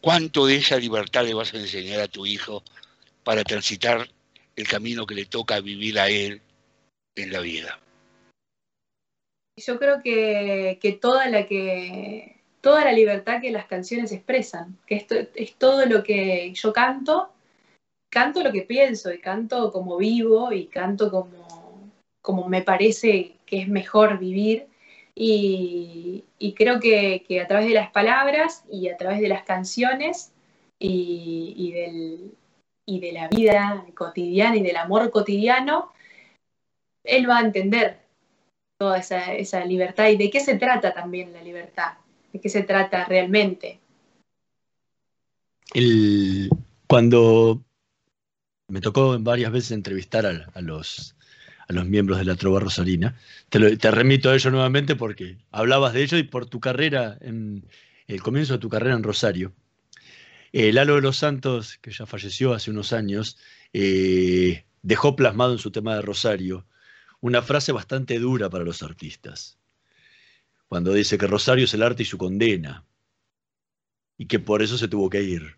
¿cuánto de esa libertad le vas a enseñar a tu hijo para transitar el camino que le toca vivir a él en la vida? Yo creo que, que toda la que toda la libertad que las canciones expresan, que esto es todo lo que yo canto, canto lo que pienso y canto como vivo y canto como, como me parece que es mejor vivir. Y, creo que, que, a través de las palabras y a través de las canciones y, y, del, y de la vida cotidiana y del amor cotidiano, él va a entender toda esa, esa libertad y de qué se trata también la libertad de qué se trata realmente. Cuando me tocó varias veces entrevistar a, los, miembros de la Trova Rosarina, te, remito a ello nuevamente porque hablabas de ello y por tu carrera, en el comienzo de tu carrera en Rosario. Eh, Lalo de los Santos, que ya falleció hace unos años, eh, dejó plasmado en su tema de Rosario una frase bastante dura para los artistas cuando dice que Rosario es el arte y su condena, y que por eso se tuvo que ir.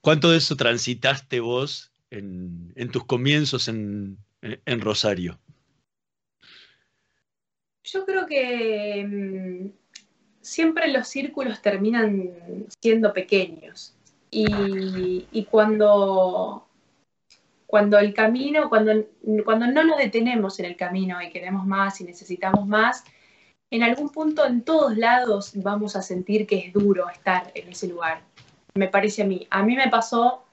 ¿Cuánto de eso transitaste vos en, tus comienzos en, en, Rosario? Yo creo que mmm, siempre los círculos terminan siendo pequeños. Y, y cuando, cuando el camino, cuando, cuando no nos detenemos en el camino y queremos más y necesitamos más, en algún punto en todos lados vamos a sentir que es duro estar en ese lugar. Me parece a mí. A mí me pasó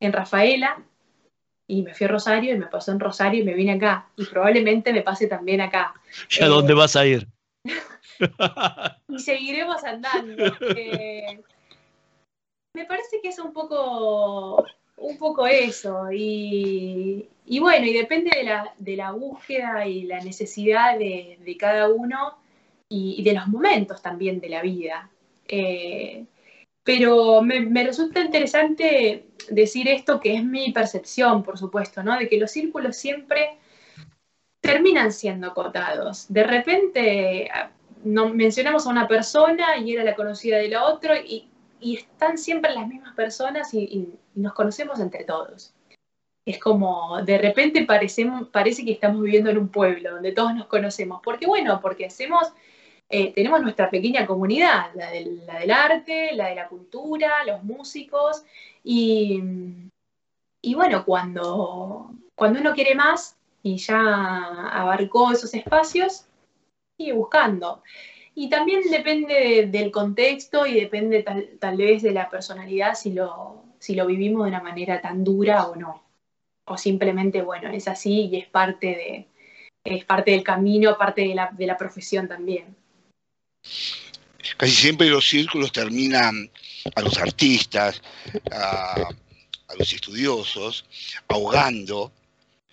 en Rafaela y me fui a Rosario y me pasó en Rosario y me vine acá. Y probablemente me pase también acá. ¿Y a eh, dónde vas a ir? y seguiremos andando. Eh, me parece que es un poco, un poco eso. Y, y bueno, y depende de la, de la, búsqueda y la necesidad de, de cada uno y, y, de los momentos también de la vida. Eh, Pero me, resulta interesante decir esto que es mi percepción, por supuesto, ¿no? De que los círculos siempre terminan siendo acotados. De repente no, mencionamos a una persona y era la conocida de la otra y, y están siempre las mismas personas y, y, nos conocemos entre todos. Es como, de repente parecemos, parece que estamos viviendo en un pueblo donde todos nos conocemos. Porque bueno, porque hacemos, eh, tenemos nuestra pequeña comunidad, la del, arte, la de la cultura, los músicos. Y, bueno, cuando, cuando uno quiere más y ya abarcó esos espacios, sigue buscando. Y también depende de, del contexto y depende tal, tal, vez de la personalidad si lo, si lo vivimos de una manera tan dura o no. O simplemente, bueno, es así y es parte, de, es parte del camino, parte de la, de la profesión también. Casi siempre los círculos terminan a los artistas, a, los estudiosos, ahogando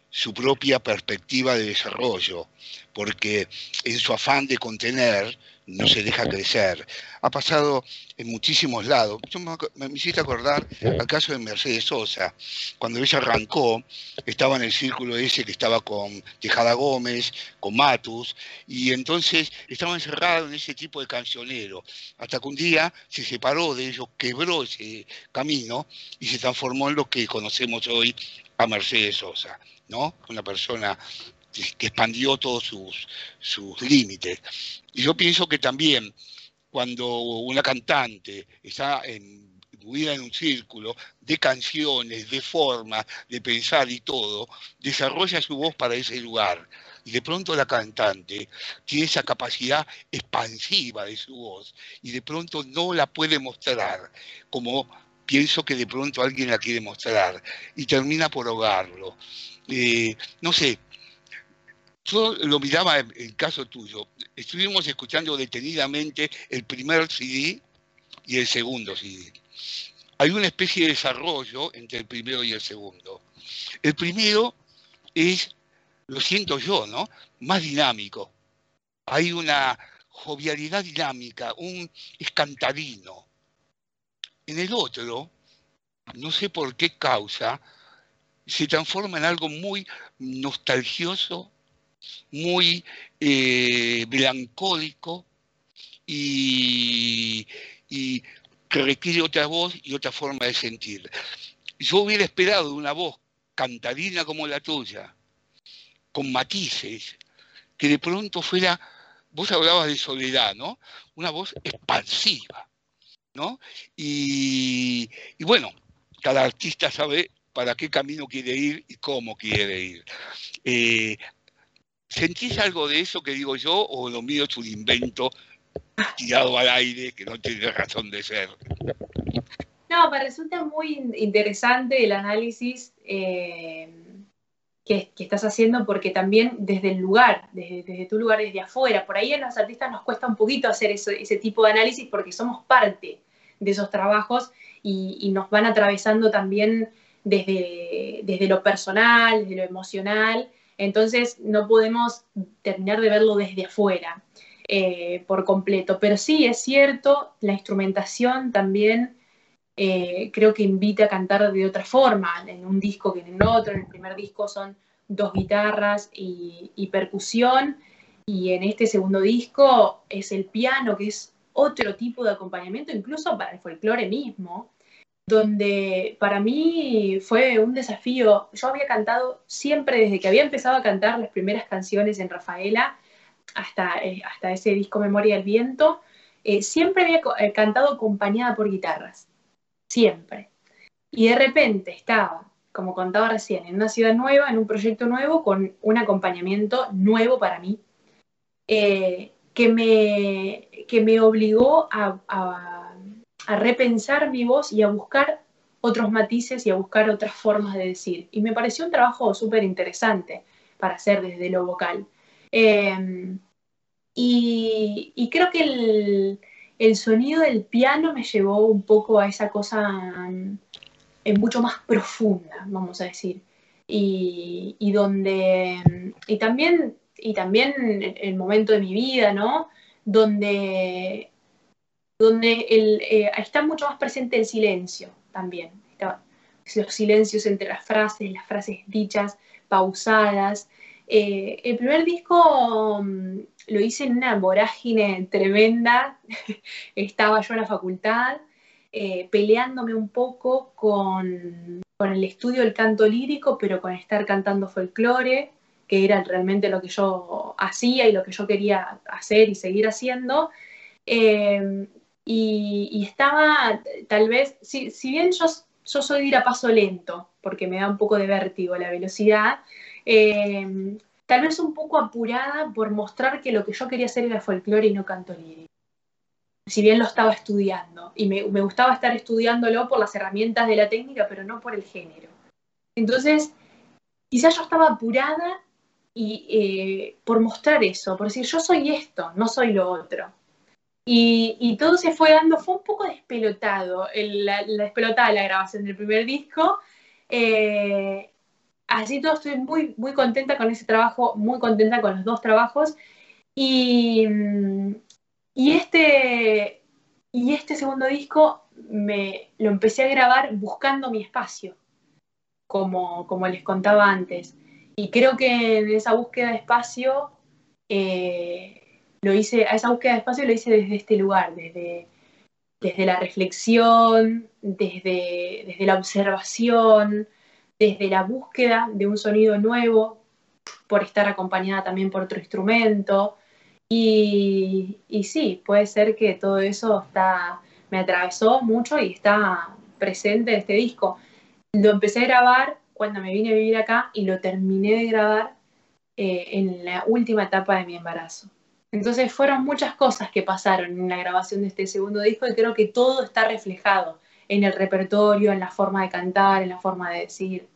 su propia perspectiva de desarrollo, porque en su afán de contener no se deja crecer. Ha pasado en muchísimos lados. Yo me, me hiciste acordar al caso de Mercedes Sosa. Cuando ella arrancó, estaba en el círculo ese que estaba con Tejada Gómez, con Matus, y entonces estaba encerrado en ese tipo de cancionero. Hasta que un día se separó de ellos, quebró ese camino y se transformó en lo que conocemos hoy a Mercedes Sosa. ¿no? Una persona que expandió todos sus, sus límites. Y yo pienso que también cuando una cantante está imbuida en un círculo de canciones, de formas, de pensar y todo, desarrolla su voz para ese lugar. Y de pronto la cantante tiene esa capacidad expansiva de su voz y de pronto no la puede mostrar como pienso que de pronto alguien la quiere mostrar y termina por ahogarlo eh, no sé, yo lo miraba en el caso tuyo. Estuvimos escuchando detenidamente el primer CD y el segundo CD. Hay una especie de desarrollo entre el primero y el segundo. El primero es, lo siento yo, ¿no? Más dinámico. Hay una jovialidad dinámica, un escantadino. En el otro, no sé por qué causa, se transforma en algo muy nostalgioso, muy eh, melancólico y, que requiere otra voz y otra forma de sentir. Yo hubiera esperado una voz cantadina como la tuya, con matices, que de pronto fuera, vos hablabas de soledad, ¿no? Una voz expansiva, ¿no? Y, y bueno, cada artista sabe para qué camino quiere ir y cómo quiere ir. Eh, ¿Sentís algo de eso que digo yo o lo mío es un invento tirado al aire que no tiene razón de ser? No, me resulta muy interesante el análisis eh, que, estás haciendo porque también desde el lugar, desde, tu lugar, desde afuera, por ahí a los artistas nos cuesta un poquito hacer ese tipo de análisis porque somos parte de esos trabajos y, y nos van atravesando también desde, desde lo personal, desde lo emocional, entonces no podemos terminar de verlo desde afuera eh, por completo. Pero sí, es cierto, la instrumentación también eh, creo que invita a cantar de otra forma, en un disco que en el otro, en el primer disco son dos guitarras y, y percusión, y en este segundo disco es el piano, que es otro tipo de acompañamiento, incluso para el folclore mismo, donde para mí fue un desafío. Yo había cantado siempre, desde que había empezado a cantar las primeras canciones en Rafaela, hasta, eh, hasta ese disco Memoria del Viento, eh, siempre había eh, cantado acompañada por guitarras, siempre. Y de repente estaba, como contaba recién, en una ciudad nueva, en un proyecto nuevo, con un acompañamiento nuevo para mí, eh, que, me, que me obligó a, a a repensar mi voz y a buscar otros matices y a buscar otras formas de decir. Y me pareció un trabajo súper interesante para hacer desde lo vocal. Eh, y, creo que el, el, sonido del piano me llevó un poco a esa cosa eh, mucho más profunda, vamos a decir. Y, y, donde, y también, y también el momento de mi vida, ¿no? Donde donde el, eh, está mucho más presente el silencio también. Los silencios entre las frases, las frases dichas, pausadas. Eh, el primer disco mm, lo hice en una vorágine tremenda. Estaba yo en la facultad eh, peleándome un poco con, con, el estudio del canto lírico, pero con estar cantando folclore, que era realmente lo que yo hacía y lo que yo quería hacer y seguir haciendo. Y, estaba, tal vez, si, bien yo, yo, soy de ir a paso lento, porque me da un poco de vértigo la velocidad, eh, tal vez un poco apurada por mostrar que lo que yo quería hacer era folclore y no canto. Si bien lo estaba estudiando, y me, me gustaba estar estudiándolo por las herramientas de la técnica, pero no por el género. Entonces, quizás yo estaba apurada y eh, por mostrar eso, por decir yo soy esto, no soy lo otro. Y, todo se fue dando, fue un poco despelotado, la, despelotada la grabación del primer disco. Eh, así todo estoy muy, muy contenta con ese trabajo, muy contenta con los dos trabajos. Y, y, este, y este segundo disco me, lo empecé a grabar buscando mi espacio, como, como les contaba antes. Y creo que en esa búsqueda de espacio eh, lo hice, a esa búsqueda de espacio lo hice desde este lugar, desde, desde la reflexión, desde, desde la observación, desde la búsqueda de un sonido nuevo, por estar acompañada también por otro instrumento. Y, y sí, puede ser que todo eso está, me atravesó mucho y está presente en este disco. Lo empecé a grabar cuando me vine a vivir acá y lo terminé de grabar eh, en la última etapa de mi embarazo. Entonces fueron muchas cosas que pasaron en la grabación de este segundo disco y creo que todo está reflejado en el repertorio, en la forma de cantar, en la forma de decir.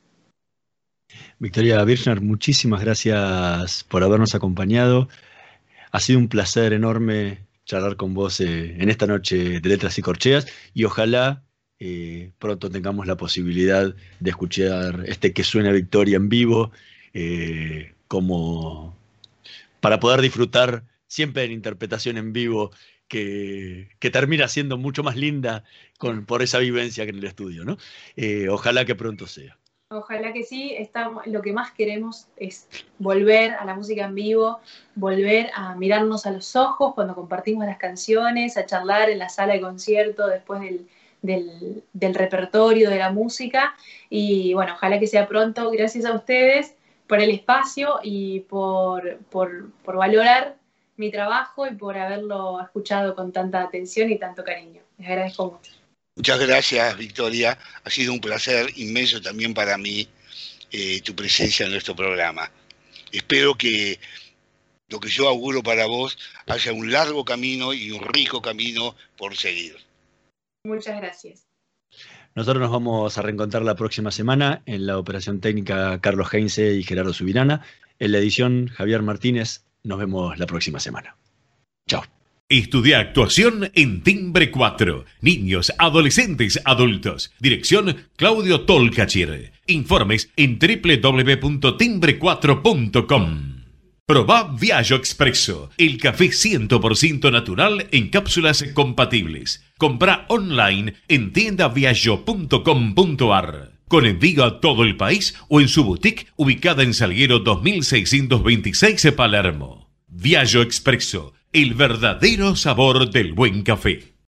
Victoria Birchner, muchísimas gracias por habernos acompañado. Ha sido un placer enorme charlar con vos eh, en esta noche de Letras y Corcheas y ojalá eh, pronto tengamos la posibilidad de escuchar este que suena Victoria en vivo, eh, como para poder disfrutar siempre en interpretación en vivo que, termina siendo mucho más linda con, por esa vivencia que en el estudio, ¿no? Eh, ojalá que pronto sea. Ojalá que sí, lo que más queremos es volver a la música en vivo, volver a mirarnos a los ojos cuando compartimos las canciones, a charlar en la sala de concierto después del, del repertorio de la música. Y bueno, ojalá que sea pronto. Gracias a ustedes por el espacio y por, por, por valorar mi trabajo y por haberlo escuchado con tanta atención y tanto cariño. Les agradezco mucho. Muchas gracias, Victoria. Ha sido un placer inmenso también para mí eh, tu presencia en nuestro programa. Espero que lo que yo auguro para vos haya un largo camino y un rico camino por seguir. Muchas gracias. Nosotros nos vamos a reencontrar la próxima semana en la operación técnica Carlos Heinze y Gerardo Subirana. En la edición Javier Martínez, nos vemos la próxima semana. Chao. Estudia actuación en Timbre 4. Niños, adolescentes, adultos. Dirección Claudio Tolcachir. Informes en www.timbre4.com. Proba Viaggio Expresso, el café 100% natural en cápsulas compatibles. Compra online en tiendaviaggio.com.ar con envío a todo el país o en su boutique ubicada en Salguero 2626 Palermo. Viaggio Expresso, el verdadero sabor del buen café.